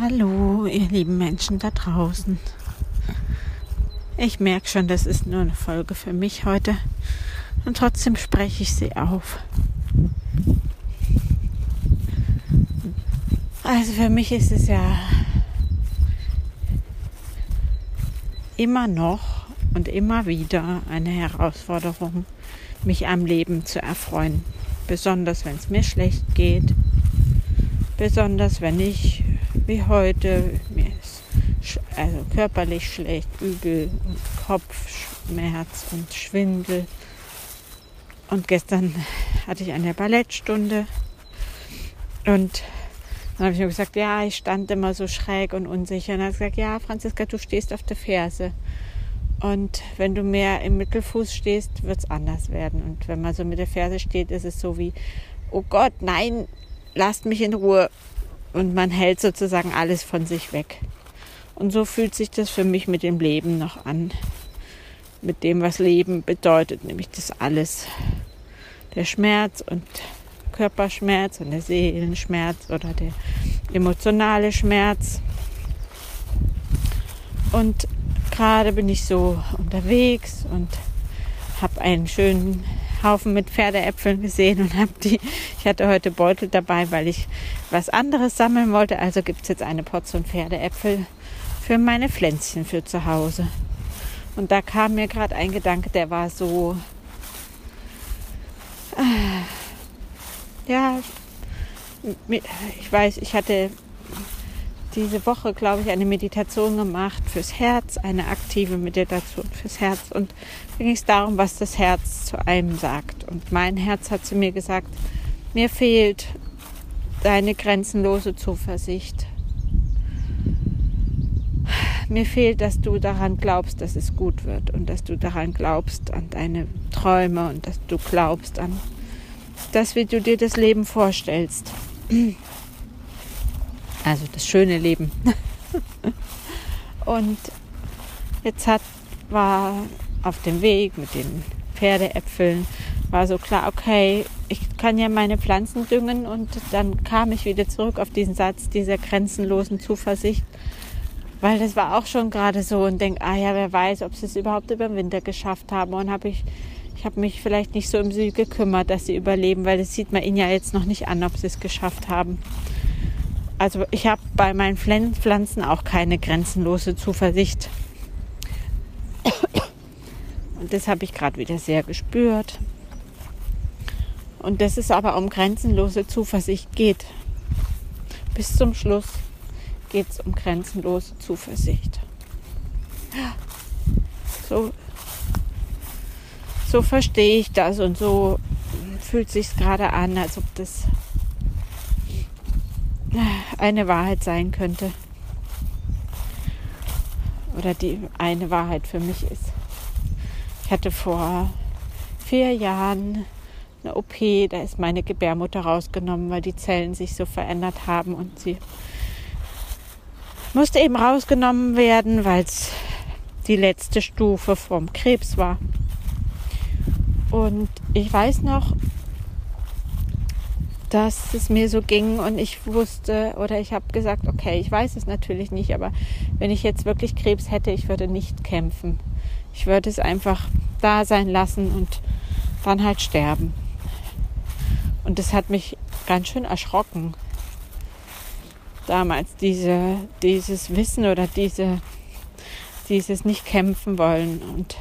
Hallo, ihr lieben Menschen da draußen. Ich merke schon, das ist nur eine Folge für mich heute. Und trotzdem spreche ich sie auf. Also für mich ist es ja immer noch und immer wieder eine Herausforderung, mich am Leben zu erfreuen. Besonders wenn es mir schlecht geht. Besonders wenn ich wie heute. Mir ist also körperlich schlecht, übel und Kopfschmerz und Schwindel. Und gestern hatte ich eine Ballettstunde und dann habe ich nur gesagt, ja, ich stand immer so schräg und unsicher. Und er hat gesagt, ja, Franziska, du stehst auf der Ferse. Und wenn du mehr im Mittelfuß stehst, wird es anders werden. Und wenn man so mit der Ferse steht, ist es so wie, oh Gott, nein, lasst mich in Ruhe und man hält sozusagen alles von sich weg. Und so fühlt sich das für mich mit dem Leben noch an. Mit dem, was Leben bedeutet, nämlich das alles. Der Schmerz und Körperschmerz und der Seelenschmerz oder der emotionale Schmerz. Und gerade bin ich so unterwegs und habe einen schönen Haufen mit Pferdeäpfeln gesehen und habe die, ich hatte heute Beutel dabei, weil ich was anderes sammeln wollte. Also gibt es jetzt eine Portion Pferdeäpfel für meine Pflänzchen für zu Hause. Und da kam mir gerade ein Gedanke, der war so, äh, ja, ich weiß, ich hatte diese Woche, glaube ich, eine Meditation gemacht fürs Herz, eine aktive Meditation fürs Herz. Und da ging es darum, was das Herz zu einem sagt. Und mein Herz hat zu mir gesagt, mir fehlt deine grenzenlose Zuversicht. Mir fehlt, dass du daran glaubst, dass es gut wird und dass du daran glaubst an deine Träume und dass du glaubst an das, wie du dir das Leben vorstellst. Also das schöne Leben. und jetzt hat, war auf dem Weg mit den Pferdeäpfeln, war so klar, okay, ich kann ja meine Pflanzen düngen und dann kam ich wieder zurück auf diesen Satz dieser grenzenlosen Zuversicht, weil das war auch schon gerade so und denke, ah ja, wer weiß, ob sie es überhaupt über den Winter geschafft haben. Und habe ich ich habe mich vielleicht nicht so im Süd gekümmert, dass sie überleben, weil das sieht man ihnen ja jetzt noch nicht an, ob sie es geschafft haben also ich habe bei meinen Pflanzen auch keine grenzenlose Zuversicht. Und das habe ich gerade wieder sehr gespürt. Und dass es aber um grenzenlose Zuversicht geht. Bis zum Schluss geht es um grenzenlose Zuversicht. So, so verstehe ich das und so fühlt sich gerade an, als ob das eine Wahrheit sein könnte. Oder die eine Wahrheit für mich ist. Ich hatte vor vier Jahren eine OP, da ist meine Gebärmutter rausgenommen, weil die Zellen sich so verändert haben und sie musste eben rausgenommen werden, weil es die letzte Stufe vom Krebs war. Und ich weiß noch, dass es mir so ging und ich wusste oder ich habe gesagt, okay, ich weiß es natürlich nicht, aber wenn ich jetzt wirklich Krebs hätte, ich würde nicht kämpfen. Ich würde es einfach da sein lassen und dann halt sterben. Und das hat mich ganz schön erschrocken. Damals diese, dieses Wissen oder diese, dieses nicht kämpfen wollen. Und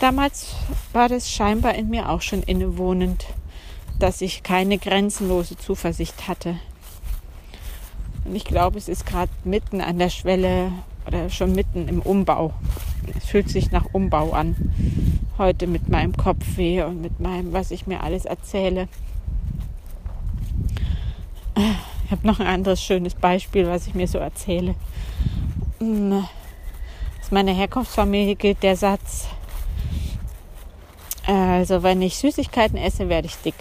damals war das scheinbar in mir auch schon innewohnend dass ich keine grenzenlose Zuversicht hatte. Und ich glaube, es ist gerade mitten an der Schwelle oder schon mitten im Umbau. Es fühlt sich nach Umbau an. Heute mit meinem Kopfweh und mit meinem, was ich mir alles erzähle. Ich habe noch ein anderes schönes Beispiel, was ich mir so erzähle. Aus meiner Herkunftsfamilie gilt der Satz, also wenn ich Süßigkeiten esse, werde ich dick.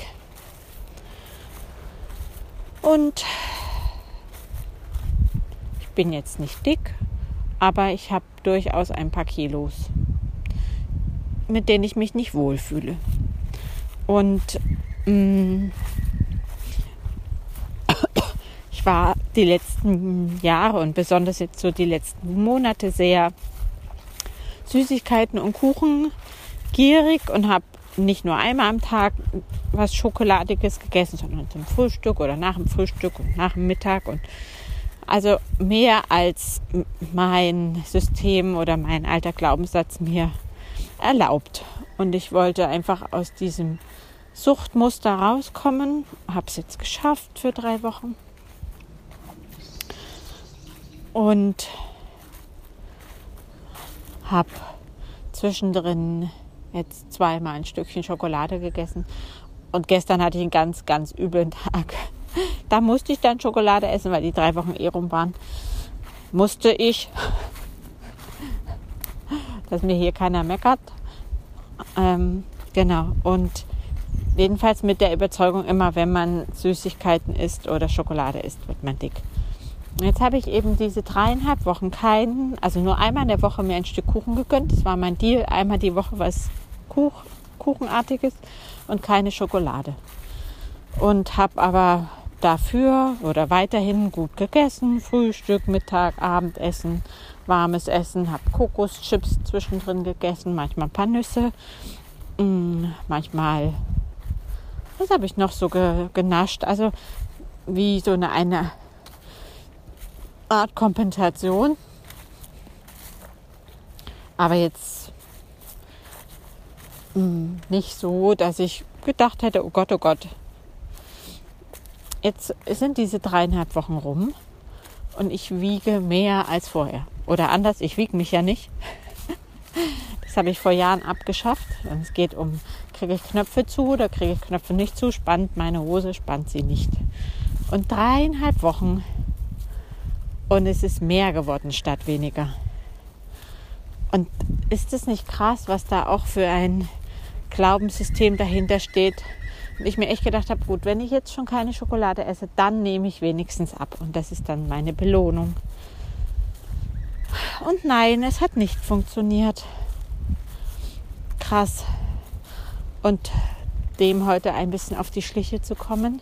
Und ich bin jetzt nicht dick, aber ich habe durchaus ein paar Kilos, mit denen ich mich nicht wohlfühle. Und mh, mm, ich war die letzten Jahre und besonders jetzt so die letzten Monate sehr Süßigkeiten und Kuchen gierig und habe nicht nur einmal am Tag was Schokoladiges gegessen, sondern zum Frühstück oder nach dem Frühstück und nach dem Mittag und also mehr als mein System oder mein alter Glaubenssatz mir erlaubt. Und ich wollte einfach aus diesem Suchtmuster rauskommen. Habe es jetzt geschafft für drei Wochen. Und habe zwischendrin jetzt zweimal ein Stückchen Schokolade gegessen. Und gestern hatte ich einen ganz, ganz üblen Tag. Da musste ich dann Schokolade essen, weil die drei Wochen eh rum waren. Musste ich, dass mir hier keiner meckert. Ähm, genau. Und jedenfalls mit der Überzeugung, immer wenn man Süßigkeiten isst oder Schokolade isst, wird man dick. Jetzt habe ich eben diese dreieinhalb Wochen keinen, also nur einmal in der Woche mir ein Stück Kuchen gegönnt. Das war mein Deal. Einmal die Woche was Kuch, Kuchenartiges und keine Schokolade. Und habe aber dafür oder weiterhin gut gegessen. Frühstück, Mittag, Abendessen, warmes Essen. Habe Kokoschips zwischendrin gegessen, manchmal ein paar Nüsse. Mm, manchmal, was habe ich noch so ge, genascht? Also wie so eine, eine Art Kompensation. Aber jetzt hm, nicht so, dass ich gedacht hätte, oh Gott, oh Gott. Jetzt sind diese dreieinhalb Wochen rum und ich wiege mehr als vorher. Oder anders, ich wiege mich ja nicht. Das habe ich vor Jahren abgeschafft. Und es geht um, kriege ich Knöpfe zu oder kriege ich Knöpfe nicht zu, spannt meine Hose, spannt sie nicht. Und dreieinhalb Wochen und es ist mehr geworden statt weniger. Und ist es nicht krass, was da auch für ein Glaubenssystem dahinter steht? Und ich mir echt gedacht habe, gut, wenn ich jetzt schon keine Schokolade esse, dann nehme ich wenigstens ab. Und das ist dann meine Belohnung. Und nein, es hat nicht funktioniert. Krass. Und dem heute ein bisschen auf die Schliche zu kommen,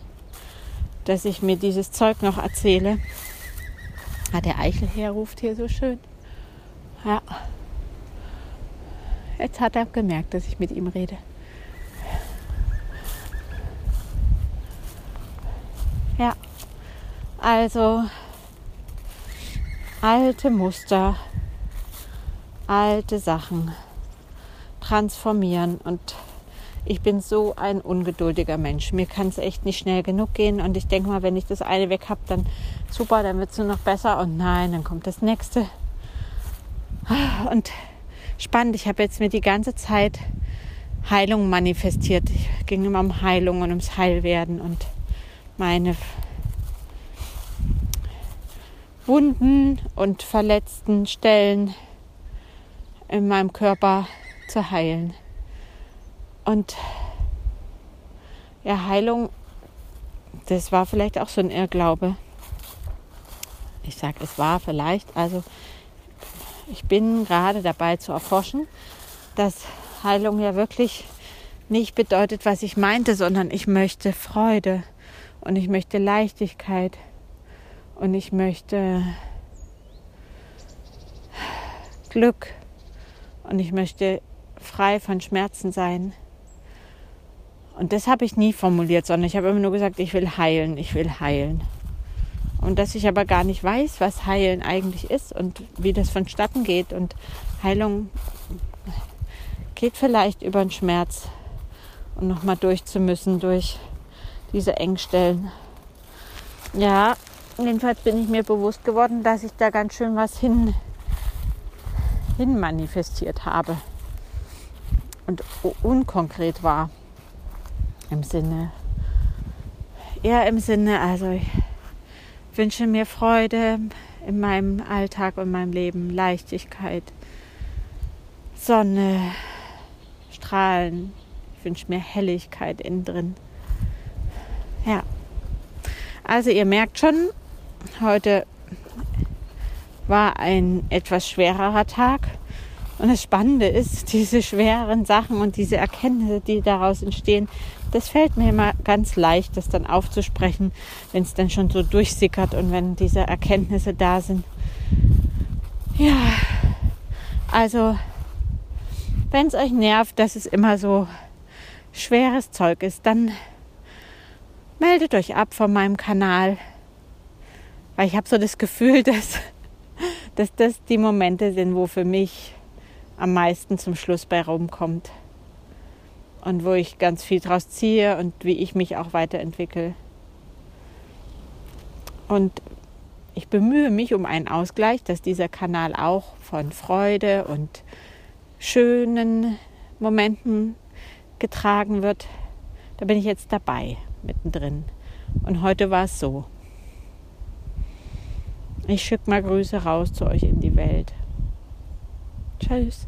dass ich mir dieses Zeug noch erzähle, Ah, der Eichelherr ruft hier so schön. Ja. Jetzt hat er gemerkt, dass ich mit ihm rede. Ja. Also alte Muster, alte Sachen transformieren und ich bin so ein ungeduldiger Mensch. Mir kann es echt nicht schnell genug gehen. Und ich denke mal, wenn ich das eine weg habe, dann super, dann wird es nur noch besser. Und nein, dann kommt das nächste. Und spannend, ich habe jetzt mir die ganze Zeit Heilung manifestiert. Ich ging immer um Heilung und ums Heilwerden und meine Wunden und verletzten Stellen in meinem Körper zu heilen. Und ja, Heilung, das war vielleicht auch so ein Irrglaube. Ich sage, es war vielleicht, also ich bin gerade dabei zu erforschen, dass Heilung ja wirklich nicht bedeutet, was ich meinte, sondern ich möchte Freude und ich möchte Leichtigkeit und ich möchte Glück und ich möchte frei von Schmerzen sein. Und das habe ich nie formuliert, sondern ich habe immer nur gesagt, ich will heilen, ich will heilen. Und dass ich aber gar nicht weiß, was heilen eigentlich ist und wie das vonstatten geht. Und Heilung geht vielleicht über den Schmerz und nochmal durchzumüssen durch diese Engstellen. Ja, jedenfalls bin ich mir bewusst geworden, dass ich da ganz schön was hin, hin manifestiert habe und unkonkret war im Sinne, eher im Sinne, also ich wünsche mir Freude in meinem Alltag und meinem Leben, Leichtigkeit, Sonne, Strahlen. Ich wünsche mir Helligkeit innen drin. Ja. Also ihr merkt schon, heute war ein etwas schwererer Tag. Und das Spannende ist, diese schweren Sachen und diese Erkenntnisse, die daraus entstehen, das fällt mir immer ganz leicht, das dann aufzusprechen, wenn es dann schon so durchsickert und wenn diese Erkenntnisse da sind. Ja, also wenn es euch nervt, dass es immer so schweres Zeug ist, dann meldet euch ab von meinem Kanal. Weil ich habe so das Gefühl, dass, dass das die Momente sind, wo für mich am meisten zum Schluss bei rumkommt. Und wo ich ganz viel draus ziehe und wie ich mich auch weiterentwickle. Und ich bemühe mich um einen Ausgleich, dass dieser Kanal auch von Freude und schönen Momenten getragen wird. Da bin ich jetzt dabei, mittendrin. Und heute war es so. Ich schicke mal Grüße raus zu euch in die Welt. Tschüss.